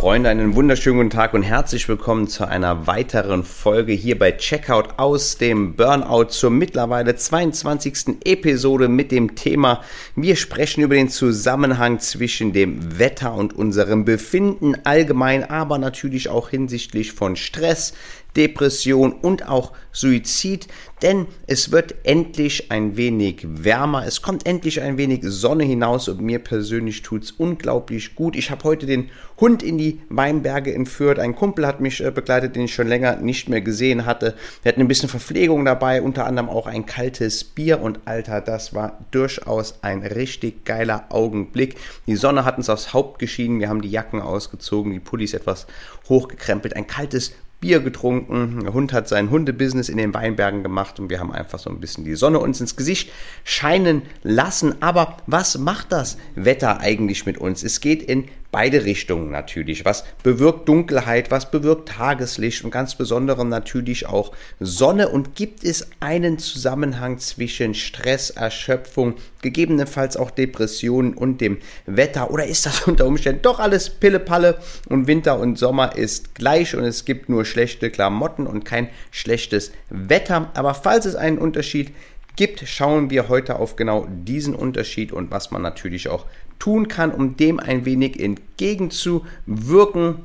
Freunde, einen wunderschönen guten Tag und herzlich willkommen zu einer weiteren Folge hier bei Checkout aus dem Burnout zur mittlerweile 22. Episode mit dem Thema Wir sprechen über den Zusammenhang zwischen dem Wetter und unserem Befinden allgemein, aber natürlich auch hinsichtlich von Stress, Depression und auch Suizid, denn es wird endlich ein wenig wärmer, es kommt endlich ein wenig Sonne hinaus und mir persönlich tut es unglaublich gut. Ich habe heute den Hund in die Weinberge entführt, ein Kumpel hat mich äh, begleitet, den ich schon länger nicht mehr gesehen hatte. Wir hatten ein bisschen Verpflegung dabei, unter anderem auch ein kaltes Bier und Alter, das war durchaus ein richtig geiler Augenblick. Die Sonne hat uns aufs Haupt geschienen, wir haben die Jacken ausgezogen, die Pullis etwas hochgekrempelt, ein kaltes Bier getrunken. Der Hund hat sein Hundebusiness in den Weinbergen gemacht und wir haben einfach so ein bisschen die Sonne uns ins Gesicht scheinen lassen. Aber was macht das Wetter eigentlich mit uns? Es geht in beide Richtungen natürlich. Was bewirkt Dunkelheit, was bewirkt Tageslicht und ganz besonders natürlich auch Sonne und gibt es einen Zusammenhang zwischen Stress, Erschöpfung, gegebenenfalls auch Depressionen und dem Wetter oder ist das unter Umständen doch alles Pillepalle und Winter und Sommer ist gleich und es gibt nur schlechte Klamotten und kein schlechtes Wetter. Aber falls es einen Unterschied gibt, schauen wir heute auf genau diesen Unterschied und was man natürlich auch tun kann, um dem ein wenig entgegenzuwirken.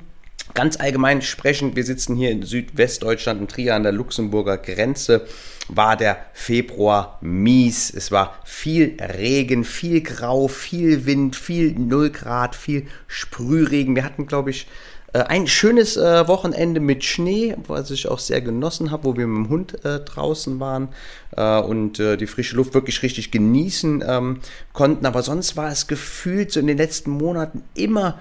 Ganz allgemein sprechend, wir sitzen hier in Südwestdeutschland in Trier an der Luxemburger Grenze, war der Februar mies. Es war viel Regen, viel Grau, viel Wind, viel Null Grad, viel Sprühregen. Wir hatten, glaube ich, ein schönes äh, Wochenende mit Schnee, was ich auch sehr genossen habe, wo wir mit dem Hund äh, draußen waren äh, und äh, die frische Luft wirklich richtig genießen ähm, konnten. Aber sonst war es gefühlt so in den letzten Monaten immer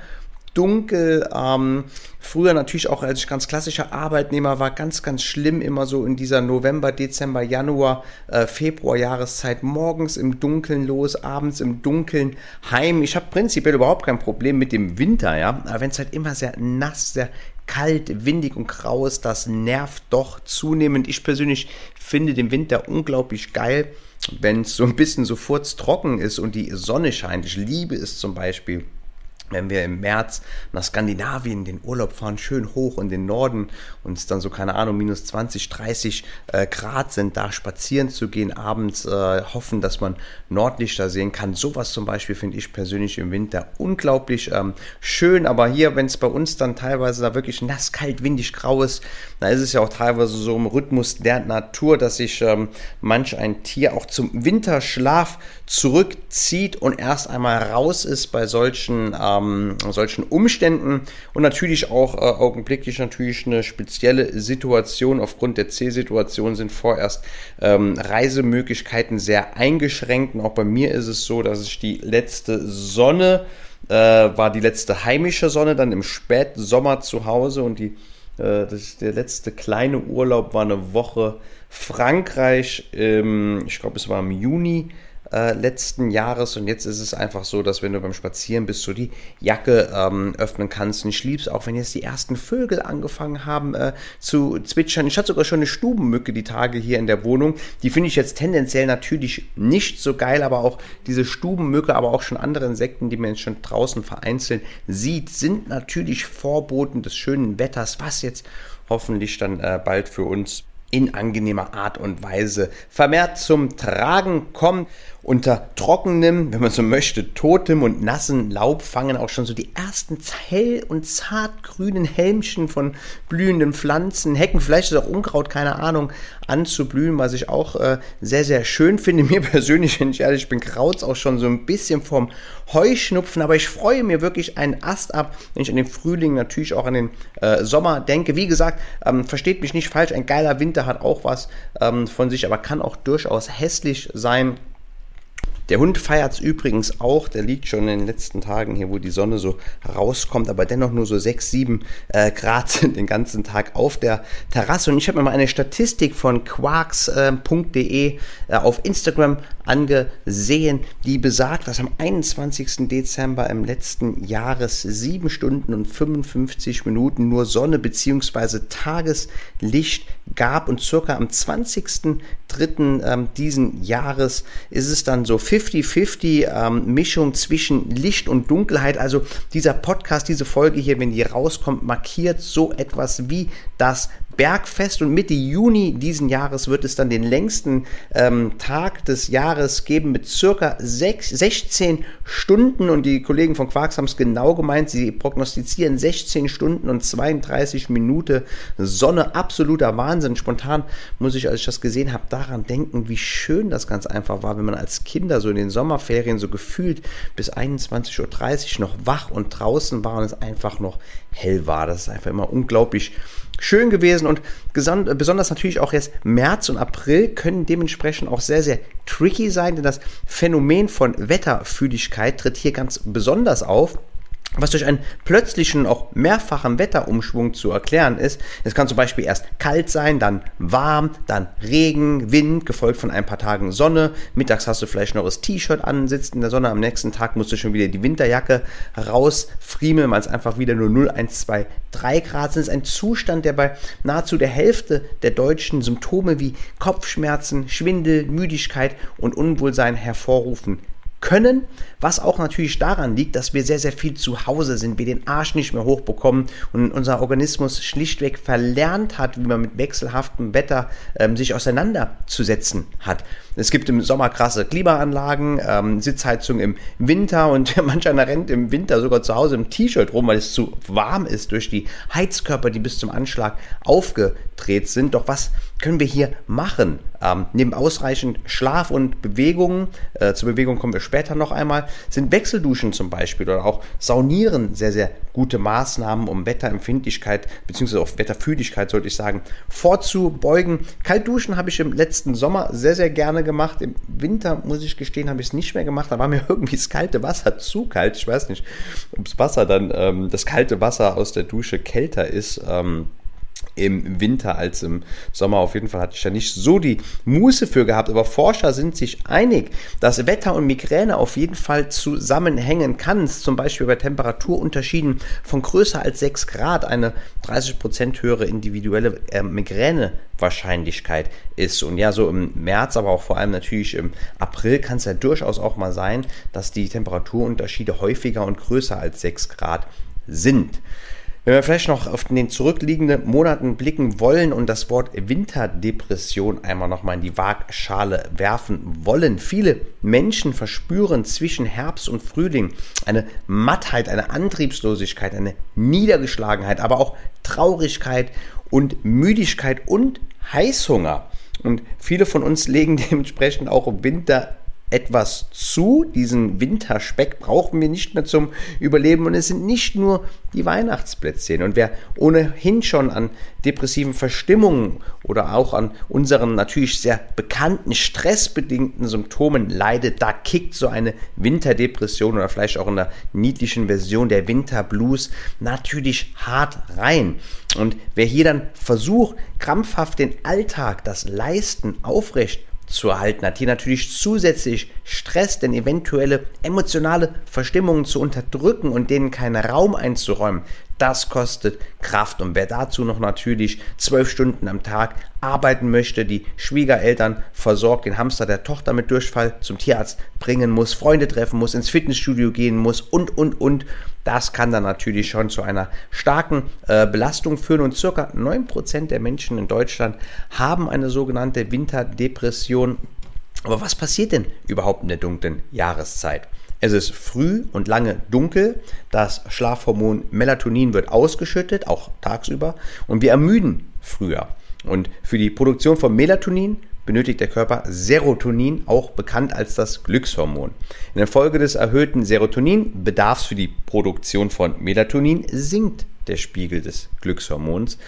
dunkel. Ähm, früher natürlich auch als ich ganz klassischer Arbeitnehmer war, ganz, ganz schlimm immer so in dieser November, Dezember, Januar, äh, Februar Jahreszeit morgens im Dunkeln los, abends im Dunkeln heim. Ich habe prinzipiell überhaupt kein Problem mit dem Winter, ja, aber wenn es halt immer sehr nass, sehr kalt, windig und grau ist, das nervt doch zunehmend. Ich persönlich finde den Winter unglaublich geil, wenn es so ein bisschen so trocken ist und die Sonne scheint. Ich liebe es zum Beispiel wenn wir im März nach Skandinavien den Urlaub fahren, schön hoch in den Norden und es dann so, keine Ahnung, minus 20, 30 äh, Grad sind, da spazieren zu gehen, abends äh, hoffen, dass man Nordlichter sehen kann. Sowas zum Beispiel finde ich persönlich im Winter unglaublich ähm, schön, aber hier, wenn es bei uns dann teilweise da wirklich nass, kalt, windig, grau ist, da ist es ja auch teilweise so im Rhythmus der Natur, dass sich ähm, manch ein Tier auch zum Winterschlaf zurückzieht und erst einmal raus ist bei solchen ähm, ähm, solchen Umständen und natürlich auch äh, augenblicklich natürlich eine spezielle Situation. Aufgrund der C-Situation sind vorerst ähm, Reisemöglichkeiten sehr eingeschränkt und auch bei mir ist es so, dass ich die letzte Sonne äh, war die letzte heimische Sonne dann im Spätsommer zu Hause und die äh, das, der letzte kleine Urlaub war eine Woche Frankreich, ähm, ich glaube es war im Juni äh, letzten Jahres und jetzt ist es einfach so, dass wenn du beim Spazieren bist, du die Jacke ähm, öffnen kannst. Und ich lieb's auch, wenn jetzt die ersten Vögel angefangen haben äh, zu zwitschern. Ich hatte sogar schon eine Stubenmücke die Tage hier in der Wohnung. Die finde ich jetzt tendenziell natürlich nicht so geil, aber auch diese Stubenmücke, aber auch schon andere Insekten, die man jetzt schon draußen vereinzelt sieht, sind natürlich Vorboten des schönen Wetters, was jetzt hoffentlich dann äh, bald für uns in angenehmer Art und Weise vermehrt zum Tragen kommt. Unter trockenem, wenn man so möchte, totem und nassen Laub fangen auch schon so die ersten hell und zartgrünen Helmchen von blühenden Pflanzen, Hecken, vielleicht ist auch Unkraut, keine Ahnung, an zu blühen, was ich auch äh, sehr, sehr schön finde. Mir persönlich, wenn ich ehrlich bin, kraut auch schon so ein bisschen vom Heuschnupfen, aber ich freue mir wirklich einen Ast ab, wenn ich an den Frühling, natürlich auch an den äh, Sommer denke. Wie gesagt, ähm, versteht mich nicht falsch, ein geiler Winter hat auch was ähm, von sich, aber kann auch durchaus hässlich sein. Der Hund feiert es übrigens auch. Der liegt schon in den letzten Tagen hier, wo die Sonne so rauskommt, aber dennoch nur so 6, 7 äh, Grad den ganzen Tag auf der Terrasse. Und ich habe mir mal eine Statistik von quarks.de äh, auf Instagram angesehen, die besagt, dass am 21. Dezember im letzten Jahres 7 Stunden und 55 Minuten nur Sonne bzw. Tageslicht gab und circa am 20.03. Ähm, diesen Jahres ist es dann so 50-50 ähm, Mischung zwischen Licht und Dunkelheit. Also dieser Podcast, diese Folge hier, wenn die rauskommt, markiert so etwas wie das Bergfest und Mitte Juni diesen Jahres wird es dann den längsten ähm, Tag des Jahres geben mit circa 6, 16 Stunden und die Kollegen von Quarks haben es genau gemeint, sie prognostizieren 16 Stunden und 32 Minuten Sonne, absoluter Wahnsinn. Spontan muss ich, als ich das gesehen habe, daran denken, wie schön das ganz einfach war, wenn man als Kinder so in den Sommerferien so gefühlt bis 21.30 Uhr noch wach und draußen war und es einfach noch hell war. Das ist einfach immer unglaublich schön gewesen und besonders natürlich auch jetzt März und April können dementsprechend auch sehr, sehr tricky sein, denn das Phänomen von Wetterfühligkeit tritt hier ganz besonders auf was durch einen plötzlichen, auch mehrfachen Wetterumschwung zu erklären ist. Es kann zum Beispiel erst kalt sein, dann warm, dann Regen, Wind, gefolgt von ein paar Tagen Sonne. Mittags hast du vielleicht noch das T-Shirt an, sitzt in der Sonne. Am nächsten Tag musst du schon wieder die Winterjacke rausfriemeln, weil es einfach wieder nur 0, 1, 2, 3 Grad sind. Es ist ein Zustand, der bei nahezu der Hälfte der Deutschen Symptome wie Kopfschmerzen, Schwindel, Müdigkeit und Unwohlsein hervorrufen können, was auch natürlich daran liegt, dass wir sehr, sehr viel zu Hause sind, wir den Arsch nicht mehr hochbekommen und unser Organismus schlichtweg verlernt hat, wie man mit wechselhaftem Wetter ähm, sich auseinanderzusetzen hat. Es gibt im Sommer krasse Klimaanlagen, ähm, Sitzheizung im Winter und manch einer rennt im Winter sogar zu Hause im T-Shirt rum, weil es zu warm ist durch die Heizkörper, die bis zum Anschlag aufgedreht sind. Doch was können wir hier machen? Ähm, neben ausreichend Schlaf und Bewegungen, äh, zur Bewegung kommen wir später noch einmal, sind Wechselduschen zum Beispiel oder auch Saunieren sehr, sehr gute Maßnahmen, um Wetterempfindlichkeit bzw. auch Wetterfühligkeit, sollte ich sagen, vorzubeugen. Kaltduschen habe ich im letzten Sommer sehr, sehr gerne gemacht. Im Winter, muss ich gestehen, habe ich es nicht mehr gemacht. Da war mir irgendwie das kalte Wasser zu kalt. Ich weiß nicht, ob das Wasser dann, ähm, das kalte Wasser aus der Dusche kälter ist. Ähm, im Winter als im Sommer. Auf jeden Fall hatte ich da nicht so die Muße für gehabt. Aber Forscher sind sich einig, dass Wetter und Migräne auf jeden Fall zusammenhängen kann. Zum Beispiel bei Temperaturunterschieden von größer als 6 Grad eine 30% höhere individuelle äh, Migränewahrscheinlichkeit ist. Und ja, so im März, aber auch vor allem natürlich im April kann es ja durchaus auch mal sein, dass die Temperaturunterschiede häufiger und größer als 6 Grad sind. Wenn wir vielleicht noch auf den zurückliegenden Monaten blicken wollen und das Wort Winterdepression einmal nochmal in die Waagschale werfen wollen. Viele Menschen verspüren zwischen Herbst und Frühling eine Mattheit, eine Antriebslosigkeit, eine Niedergeschlagenheit, aber auch Traurigkeit und Müdigkeit und Heißhunger. Und viele von uns legen dementsprechend auch im Winter etwas zu. Diesen Winterspeck brauchen wir nicht mehr zum Überleben. Und es sind nicht nur die Weihnachtsplätzchen. Und wer ohnehin schon an depressiven Verstimmungen oder auch an unseren natürlich sehr bekannten stressbedingten Symptomen leidet, da kickt so eine Winterdepression oder vielleicht auch in der niedlichen Version der Winterblues natürlich hart rein. Und wer hier dann versucht, krampfhaft den Alltag, das Leisten aufrecht zu erhalten hat. Hier natürlich zusätzlich Stress, denn eventuelle emotionale Verstimmungen zu unterdrücken und denen keinen Raum einzuräumen, das kostet Kraft. Und wer dazu noch natürlich zwölf Stunden am Tag arbeiten möchte, die Schwiegereltern versorgt, den Hamster der Tochter mit Durchfall zum Tierarzt bringen muss, Freunde treffen muss, ins Fitnessstudio gehen muss und, und, und, das kann dann natürlich schon zu einer starken äh, Belastung führen. Und circa 9% der Menschen in Deutschland haben eine sogenannte Winterdepression. Aber was passiert denn überhaupt in der dunklen Jahreszeit? Es ist früh und lange dunkel, das Schlafhormon Melatonin wird ausgeschüttet, auch tagsüber, und wir ermüden früher. Und für die Produktion von Melatonin benötigt der Körper Serotonin, auch bekannt als das Glückshormon. In der Folge des erhöhten Serotoninbedarfs für die Produktion von Melatonin sinkt der Spiegel des Glückshormons.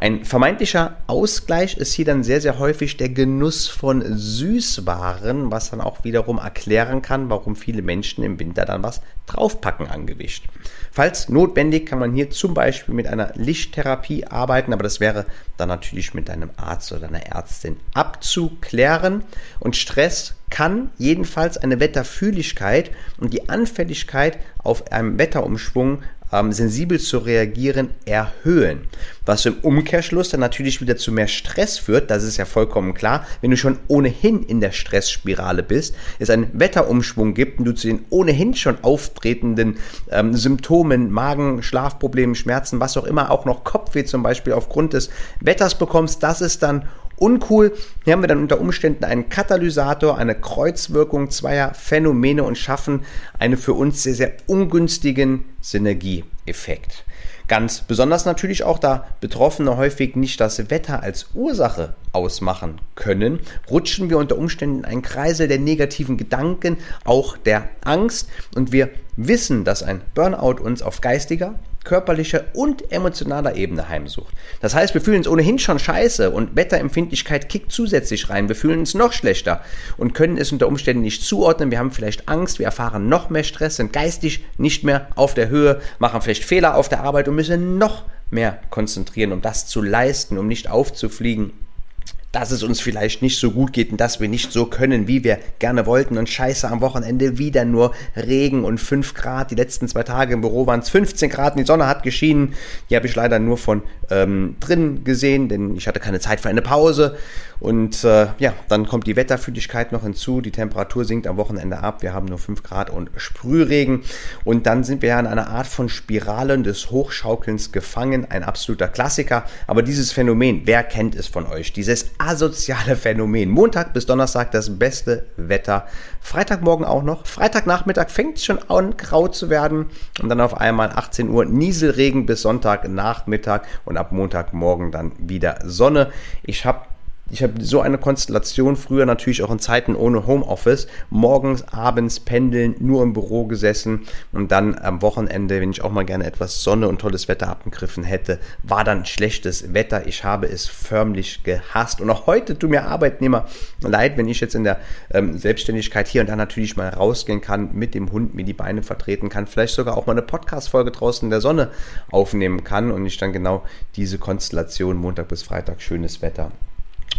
Ein vermeintlicher Ausgleich ist hier dann sehr, sehr häufig der Genuss von Süßwaren, was dann auch wiederum erklären kann, warum viele Menschen im Winter dann was draufpacken angewischt. Falls notwendig kann man hier zum Beispiel mit einer Lichttherapie arbeiten, aber das wäre dann natürlich mit einem Arzt oder einer Ärztin abzuklären. Und Stress kann jedenfalls eine Wetterfühligkeit und die Anfälligkeit auf einen Wetterumschwung ähm, sensibel zu reagieren, erhöhen. Was im Umkehrschluss dann natürlich wieder zu mehr Stress führt, das ist ja vollkommen klar. Wenn du schon ohnehin in der Stressspirale bist, es einen Wetterumschwung gibt und du zu den ohnehin schon auftretenden ähm, Symptomen, Magen, Schlafproblemen, Schmerzen, was auch immer, auch noch Kopfweh zum Beispiel aufgrund des Wetters bekommst, das ist dann uncool. Hier haben wir dann unter Umständen einen Katalysator, eine Kreuzwirkung zweier Phänomene und schaffen einen für uns sehr, sehr ungünstigen Synergieeffekt. Ganz besonders natürlich auch, da Betroffene häufig nicht das Wetter als Ursache ausmachen können, rutschen wir unter Umständen in einen Kreisel der negativen Gedanken, auch der Angst und wir wissen, dass ein Burnout uns auf geistiger, körperlicher und emotionaler Ebene heimsucht. Das heißt, wir fühlen uns ohnehin schon scheiße und Wetterempfindlichkeit kickt zusätzlich rein. Wir fühlen uns noch schlechter und können es unter Umständen nicht zuordnen. Wir haben vielleicht Angst, wir erfahren noch mehr Stress, sind geistig nicht mehr auf der Höhe, machen vielleicht Fehler auf der Arbeit und müssen noch mehr konzentrieren, um das zu leisten, um nicht aufzufliegen dass es uns vielleicht nicht so gut geht und dass wir nicht so können, wie wir gerne wollten. Und scheiße, am Wochenende wieder nur Regen und 5 Grad. Die letzten zwei Tage im Büro waren es 15 Grad und die Sonne hat geschienen. Die habe ich leider nur von ähm, drin gesehen, denn ich hatte keine Zeit für eine Pause. Und äh, ja, dann kommt die Wetterfühligkeit noch hinzu. Die Temperatur sinkt am Wochenende ab. Wir haben nur 5 Grad und Sprühregen. Und dann sind wir ja in einer Art von Spiralen des Hochschaukelns gefangen. Ein absoluter Klassiker. Aber dieses Phänomen, wer kennt es von euch? Dieses asoziale Phänomen. Montag bis Donnerstag das beste Wetter. Freitagmorgen auch noch. Freitagnachmittag fängt es schon an, grau zu werden. Und dann auf einmal 18 Uhr Nieselregen bis Sonntagnachmittag. Und ab Montagmorgen dann wieder Sonne. Ich habe ich habe so eine Konstellation früher natürlich auch in Zeiten ohne Homeoffice, morgens, abends pendeln, nur im Büro gesessen und dann am Wochenende, wenn ich auch mal gerne etwas Sonne und tolles Wetter abgegriffen hätte, war dann schlechtes Wetter. Ich habe es förmlich gehasst und auch heute tut mir Arbeitnehmer leid, wenn ich jetzt in der ähm, Selbstständigkeit hier und da natürlich mal rausgehen kann, mit dem Hund mir die Beine vertreten kann, vielleicht sogar auch mal eine Podcast-Folge draußen in der Sonne aufnehmen kann und ich dann genau diese Konstellation Montag bis Freitag schönes Wetter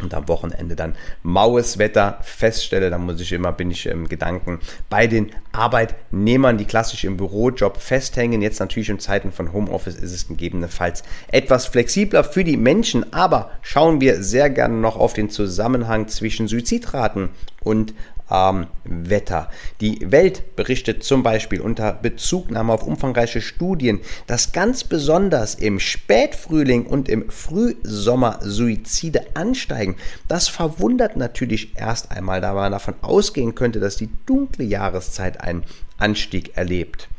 und am Wochenende dann maues Wetter feststelle, dann muss ich immer, bin ich im Gedanken bei den Arbeitnehmern, die klassisch im Bürojob festhängen. Jetzt natürlich in Zeiten von Homeoffice ist es gegebenenfalls etwas flexibler für die Menschen, aber schauen wir sehr gerne noch auf den Zusammenhang zwischen Suizidraten und ähm, Wetter. Die Welt berichtet zum Beispiel unter Bezugnahme auf umfangreiche Studien, dass ganz besonders im Spätfrühling und im Frühsommer Suizide ansteigen. Das verwundert natürlich erst einmal, da man davon ausgehen könnte, dass die dunkle Jahreszeit einen Anstieg erlebt.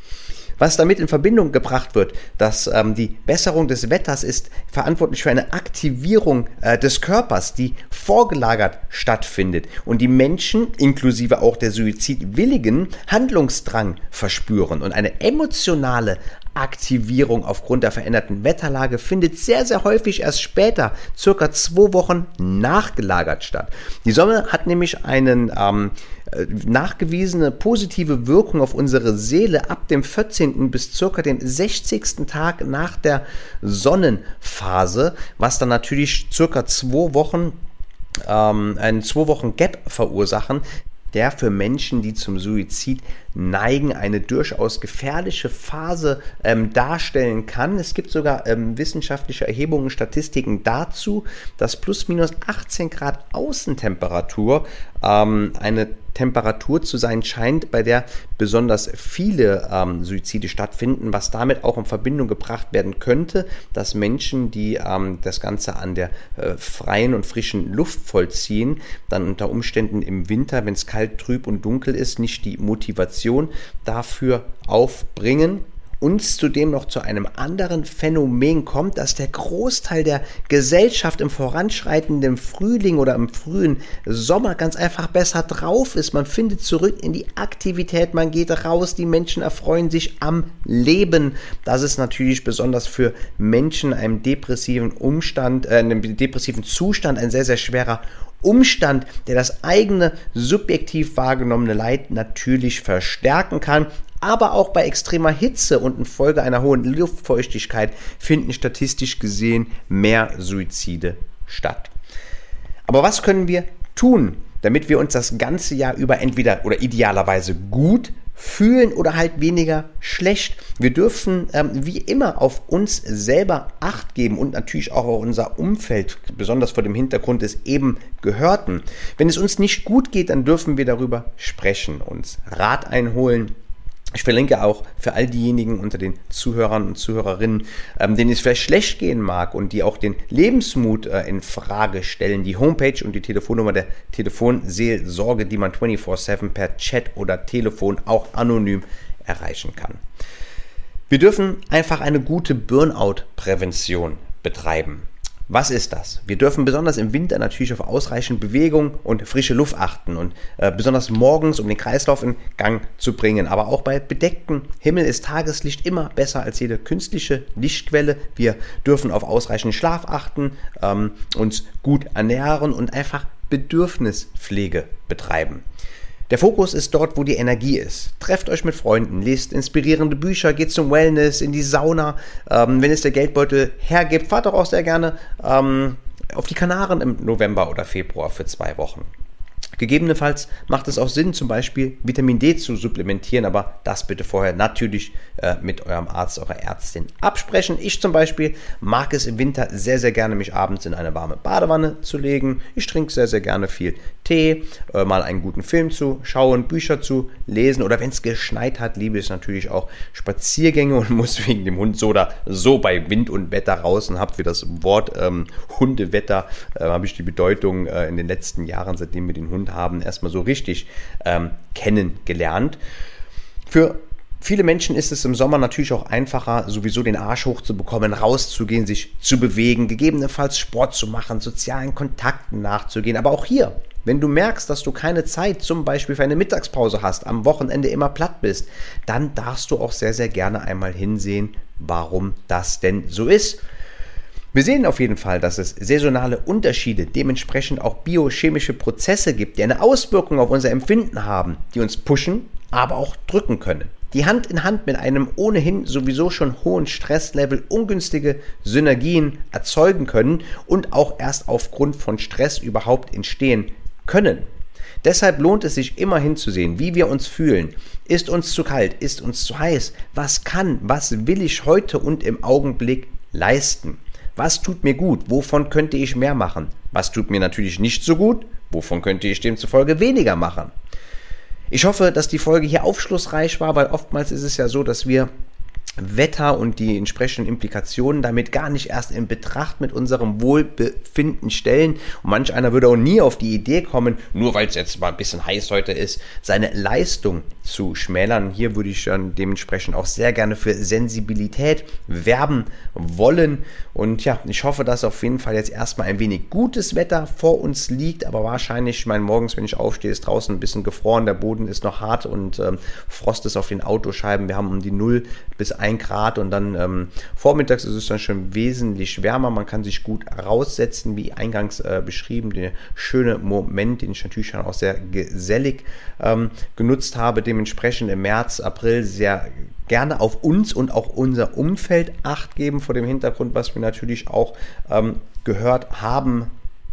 Was damit in Verbindung gebracht wird, dass ähm, die Besserung des Wetters ist verantwortlich für eine Aktivierung äh, des Körpers, die vorgelagert stattfindet und die Menschen, inklusive auch der Suizidwilligen, Handlungsdrang verspüren und eine emotionale Aktivierung aufgrund der veränderten Wetterlage findet sehr, sehr häufig erst später, circa zwei Wochen nachgelagert statt. Die Sonne hat nämlich einen ähm, äh, nachgewiesene positive Wirkung auf unsere Seele ab dem 14. bis circa dem 60. Tag nach der Sonnenphase, was dann natürlich circa zwei Wochen ähm, einen zwei Wochen Gap verursachen, der für Menschen, die zum Suizid neigen, eine durchaus gefährliche Phase ähm, darstellen kann. Es gibt sogar ähm, wissenschaftliche Erhebungen, Statistiken dazu, dass plus minus 18 Grad Außentemperatur ähm, eine Temperatur zu sein scheint, bei der besonders viele ähm, Suizide stattfinden, was damit auch in Verbindung gebracht werden könnte, dass Menschen, die ähm, das Ganze an der äh, freien und frischen Luft vollziehen, dann unter Umständen im Winter, wenn es kalt, trüb und dunkel ist, nicht die Motivation dafür aufbringen uns zudem noch zu einem anderen Phänomen kommt, dass der Großteil der Gesellschaft im voranschreitenden Frühling oder im frühen Sommer ganz einfach besser drauf ist. Man findet zurück in die Aktivität, man geht raus, die Menschen erfreuen sich am Leben. Das ist natürlich besonders für Menschen einem depressiven Umstand, äh, einem depressiven Zustand ein sehr, sehr schwerer Umstand, der das eigene subjektiv wahrgenommene Leid natürlich verstärken kann. Aber auch bei extremer Hitze und infolge einer hohen Luftfeuchtigkeit finden statistisch gesehen mehr Suizide statt. Aber was können wir tun, damit wir uns das ganze Jahr über entweder oder idealerweise gut fühlen oder halt weniger schlecht. Wir dürfen ähm, wie immer auf uns selber Acht geben und natürlich auch auf unser Umfeld, besonders vor dem Hintergrund des eben Gehörten. Wenn es uns nicht gut geht, dann dürfen wir darüber sprechen, uns Rat einholen, ich verlinke auch für all diejenigen unter den Zuhörern und Zuhörerinnen, ähm, denen es vielleicht schlecht gehen mag und die auch den Lebensmut äh, in Frage stellen, die Homepage und die Telefonnummer der Telefonseelsorge, die man 24/7 per Chat oder Telefon auch anonym erreichen kann. Wir dürfen einfach eine gute Burnout-Prävention betreiben. Was ist das? Wir dürfen besonders im Winter natürlich auf ausreichend Bewegung und frische Luft achten und äh, besonders morgens, um den Kreislauf in Gang zu bringen. Aber auch bei bedecktem Himmel ist Tageslicht immer besser als jede künstliche Lichtquelle. Wir dürfen auf ausreichend Schlaf achten, ähm, uns gut ernähren und einfach Bedürfnispflege betreiben. Der Fokus ist dort, wo die Energie ist. Trefft euch mit Freunden, lest inspirierende Bücher, geht zum Wellness, in die Sauna. Ähm, wenn es der Geldbeutel hergibt, fahrt doch auch sehr gerne ähm, auf die Kanaren im November oder Februar für zwei Wochen. Gegebenenfalls macht es auch Sinn, zum Beispiel Vitamin D zu supplementieren, aber das bitte vorher natürlich äh, mit eurem Arzt, eurer Ärztin absprechen. Ich zum Beispiel mag es im Winter sehr, sehr gerne, mich abends in eine warme Badewanne zu legen. Ich trinke sehr, sehr gerne viel Tee, äh, mal einen guten Film zu schauen, Bücher zu lesen oder wenn es geschneit hat, liebe ich natürlich auch Spaziergänge und muss wegen dem Hund so oder so bei Wind und Wetter raus und habt für das Wort ähm, Hundewetter, äh, habe ich die Bedeutung äh, in den letzten Jahren, seitdem wir den Hund haben, erstmal so richtig ähm, kennengelernt. Für Viele Menschen ist es im Sommer natürlich auch einfacher, sowieso den Arsch hochzubekommen, rauszugehen, sich zu bewegen, gegebenenfalls Sport zu machen, sozialen Kontakten nachzugehen. Aber auch hier, wenn du merkst, dass du keine Zeit zum Beispiel für eine Mittagspause hast, am Wochenende immer platt bist, dann darfst du auch sehr, sehr gerne einmal hinsehen, warum das denn so ist. Wir sehen auf jeden Fall, dass es saisonale Unterschiede, dementsprechend auch biochemische Prozesse gibt, die eine Auswirkung auf unser Empfinden haben, die uns pushen, aber auch drücken können. Die Hand in Hand mit einem ohnehin sowieso schon hohen Stresslevel ungünstige Synergien erzeugen können und auch erst aufgrund von Stress überhaupt entstehen können. Deshalb lohnt es sich immer hinzusehen, wie wir uns fühlen. Ist uns zu kalt? Ist uns zu heiß? Was kann, was will ich heute und im Augenblick leisten? Was tut mir gut? Wovon könnte ich mehr machen? Was tut mir natürlich nicht so gut? Wovon könnte ich demzufolge weniger machen? Ich hoffe, dass die Folge hier aufschlussreich war, weil oftmals ist es ja so, dass wir Wetter und die entsprechenden Implikationen damit gar nicht erst in Betracht mit unserem Wohlbefinden stellen. Und manch einer würde auch nie auf die Idee kommen, nur weil es jetzt mal ein bisschen heiß heute ist, seine Leistung zu schmälern. Hier würde ich dann dementsprechend auch sehr gerne für Sensibilität werben wollen. Und ja, ich hoffe, dass auf jeden Fall jetzt erstmal ein wenig gutes Wetter vor uns liegt, aber wahrscheinlich, ich meine, morgens, wenn ich aufstehe, ist draußen ein bisschen gefroren, der Boden ist noch hart und ähm, Frost ist auf den Autoscheiben. Wir haben um die 0 bis 1 Grad und dann ähm, vormittags ist es dann schon wesentlich wärmer. Man kann sich gut raussetzen, wie eingangs äh, beschrieben. Der schöne Moment, den ich natürlich auch sehr gesellig ähm, genutzt habe. Dementsprechend im März, April sehr gerne auf uns und auch unser Umfeld acht geben vor dem Hintergrund, was wir natürlich auch ähm, gehört haben.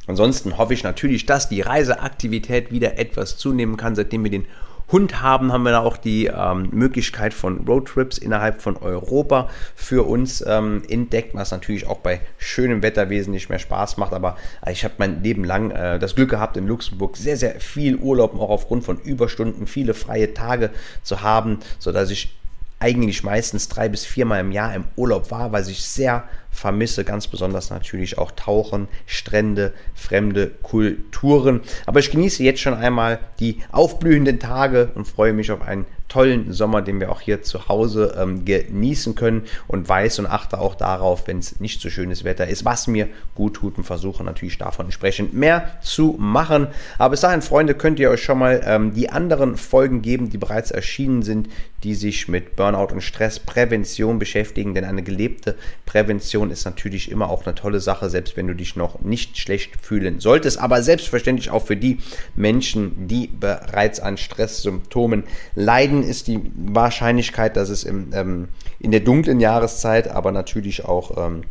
Ansonsten hoffe ich natürlich, dass die Reiseaktivität wieder etwas zunehmen kann, seitdem wir den Hund haben, haben wir da auch die ähm, Möglichkeit von Roadtrips innerhalb von Europa für uns ähm, entdeckt, was natürlich auch bei schönem Wetter wesentlich mehr Spaß macht. Aber äh, ich habe mein Leben lang äh, das Glück gehabt, in Luxemburg sehr, sehr viel Urlaub, auch aufgrund von Überstunden, viele freie Tage zu haben, sodass ich eigentlich meistens drei bis viermal im Jahr im Urlaub war, was ich sehr vermisse. Ganz besonders natürlich auch Tauchen, Strände, fremde Kulturen. Aber ich genieße jetzt schon einmal die aufblühenden Tage und freue mich auf einen tollen Sommer, den wir auch hier zu Hause ähm, genießen können und weiß und achte auch darauf, wenn es nicht so schönes Wetter ist, was mir gut tut und versuche natürlich davon entsprechend mehr zu machen. Aber bis dahin, Freunde, könnt ihr euch schon mal ähm, die anderen Folgen geben, die bereits erschienen sind, die sich mit Burnout und Stressprävention beschäftigen, denn eine gelebte Prävention ist natürlich immer auch eine tolle Sache, selbst wenn du dich noch nicht schlecht fühlen solltest, aber selbstverständlich auch für die Menschen, die bereits an Stresssymptomen leiden, ist die Wahrscheinlichkeit, dass es im, ähm, in der dunklen Jahreszeit, aber natürlich auch ähm,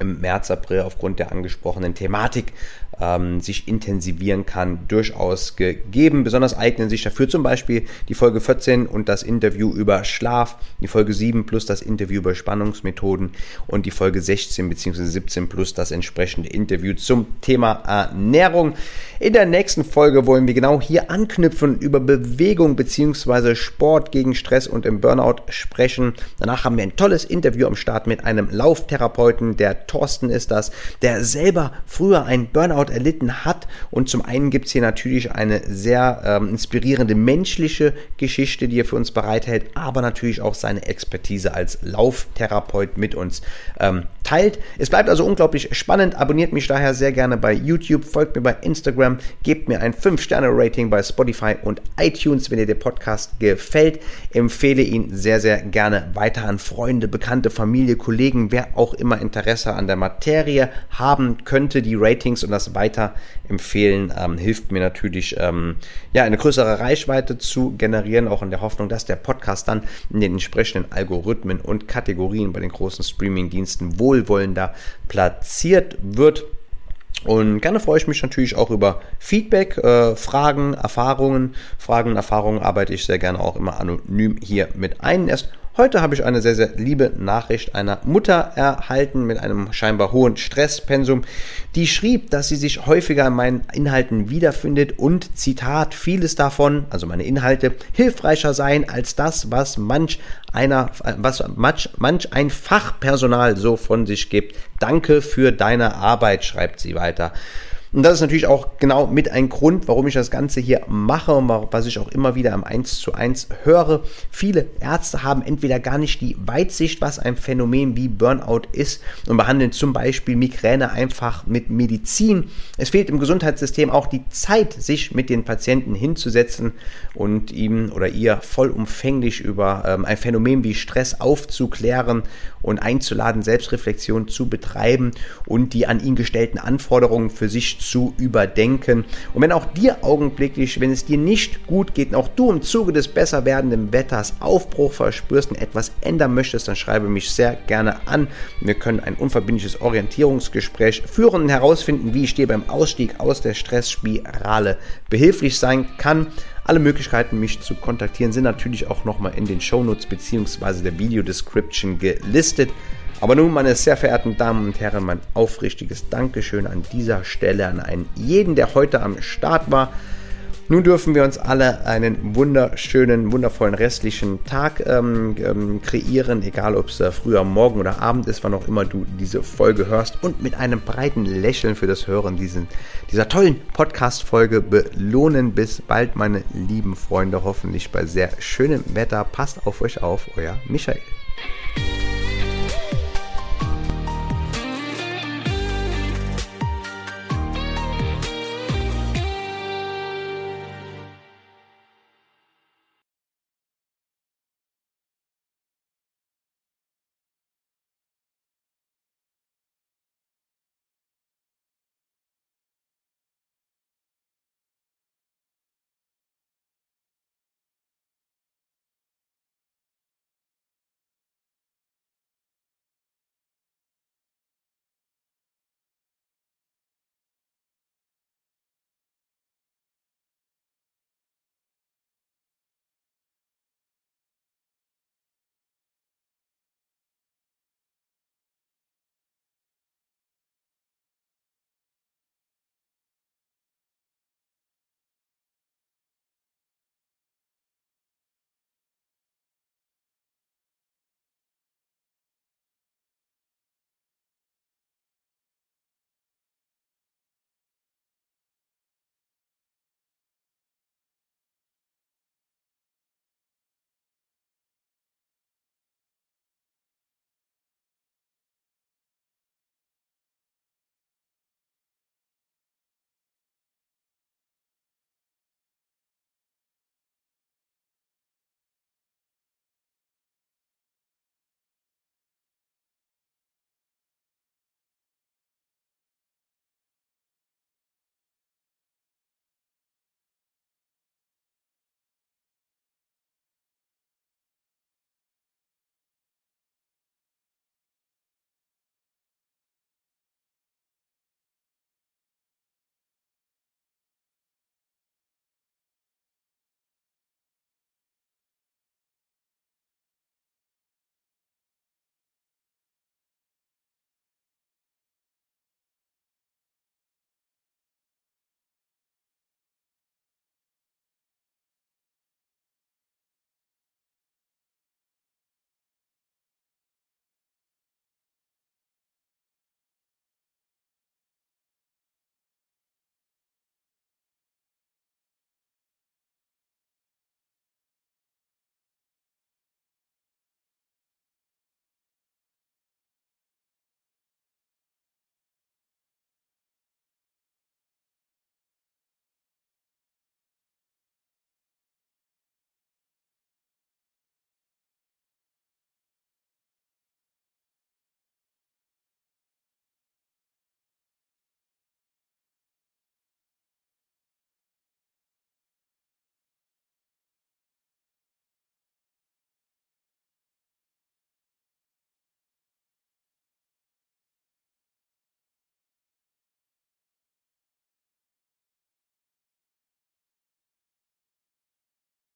im März, April aufgrund der angesprochenen Thematik ähm, sich intensivieren kann, durchaus gegeben. Besonders eignen sich dafür zum Beispiel die Folge 14 und das Interview über Schlaf, die Folge 7 plus das Interview über Spannungsmethoden und die Folge 16 bzw. 17 plus das entsprechende Interview zum Thema Ernährung. In der nächsten Folge wollen wir genau hier anknüpfen, über Bewegung bzw. Sport gegen Stress und im Burnout sprechen. Danach haben wir ein tolles Interview am Start mit einem Lauftherapeuten, der Thorsten ist das, der selber früher ein Burnout Burnout erlitten hat. Und zum einen gibt es hier natürlich eine sehr ähm, inspirierende menschliche Geschichte, die er für uns bereithält, aber natürlich auch seine Expertise als Lauftherapeut mit uns ähm, teilt. Es bleibt also unglaublich spannend. Abonniert mich daher sehr gerne bei YouTube, folgt mir bei Instagram, gebt mir ein 5-Sterne-Rating bei Spotify und iTunes, wenn dir der Podcast gefällt. Empfehle ihn sehr, sehr gerne weiter an Freunde, Bekannte, Familie, Kollegen, wer auch immer Interesse an der Materie haben könnte. Die Ratings und das weiterempfehlen ähm, hilft mir natürlich, ähm, ja, eine größere Reichweite zu generieren, auch in der Hoffnung, dass der Podcast dann in den entsprechenden Algorithmen und Kategorien bei den großen Streaming-Diensten wohlwollender platziert wird. Und gerne freue ich mich natürlich auch über Feedback, äh, Fragen, Erfahrungen. Fragen, Erfahrungen arbeite ich sehr gerne auch immer anonym hier mit ein. Erst Heute habe ich eine sehr, sehr liebe Nachricht einer Mutter erhalten mit einem scheinbar hohen Stresspensum, die schrieb, dass sie sich häufiger in meinen Inhalten wiederfindet und Zitat, vieles davon, also meine Inhalte, hilfreicher seien als das, was manch einer, was manch, manch ein Fachpersonal so von sich gibt. Danke für deine Arbeit, schreibt sie weiter. Und das ist natürlich auch genau mit ein Grund, warum ich das Ganze hier mache und was ich auch immer wieder am 1 zu 1 höre. Viele Ärzte haben entweder gar nicht die Weitsicht, was ein Phänomen wie Burnout ist und behandeln zum Beispiel Migräne einfach mit Medizin. Es fehlt im Gesundheitssystem auch die Zeit, sich mit den Patienten hinzusetzen und ihm oder ihr vollumfänglich über ähm, ein Phänomen wie Stress aufzuklären und einzuladen, Selbstreflexion zu betreiben und die an ihn gestellten Anforderungen für sich zu überdenken. Und wenn auch dir augenblicklich, wenn es dir nicht gut geht und auch du im Zuge des besser werdenden Wetters Aufbruch verspürst und etwas ändern möchtest, dann schreibe mich sehr gerne an. Wir können ein unverbindliches Orientierungsgespräch führen und herausfinden, wie ich dir beim Ausstieg aus der Stressspirale behilflich sein kann. Alle Möglichkeiten, mich zu kontaktieren, sind natürlich auch nochmal in den Shownotes bzw. der Video-Description gelistet. Aber nun, meine sehr verehrten Damen und Herren, mein aufrichtiges Dankeschön an dieser Stelle an einen jeden, der heute am Start war. Nun dürfen wir uns alle einen wunderschönen, wundervollen restlichen Tag ähm, ähm, kreieren, egal ob es äh, früher Morgen oder Abend ist, wann auch immer du diese Folge hörst und mit einem breiten Lächeln für das Hören diesen, dieser tollen Podcast-Folge belohnen. Bis bald, meine lieben Freunde, hoffentlich bei sehr schönem Wetter. Passt auf euch auf, euer Michael.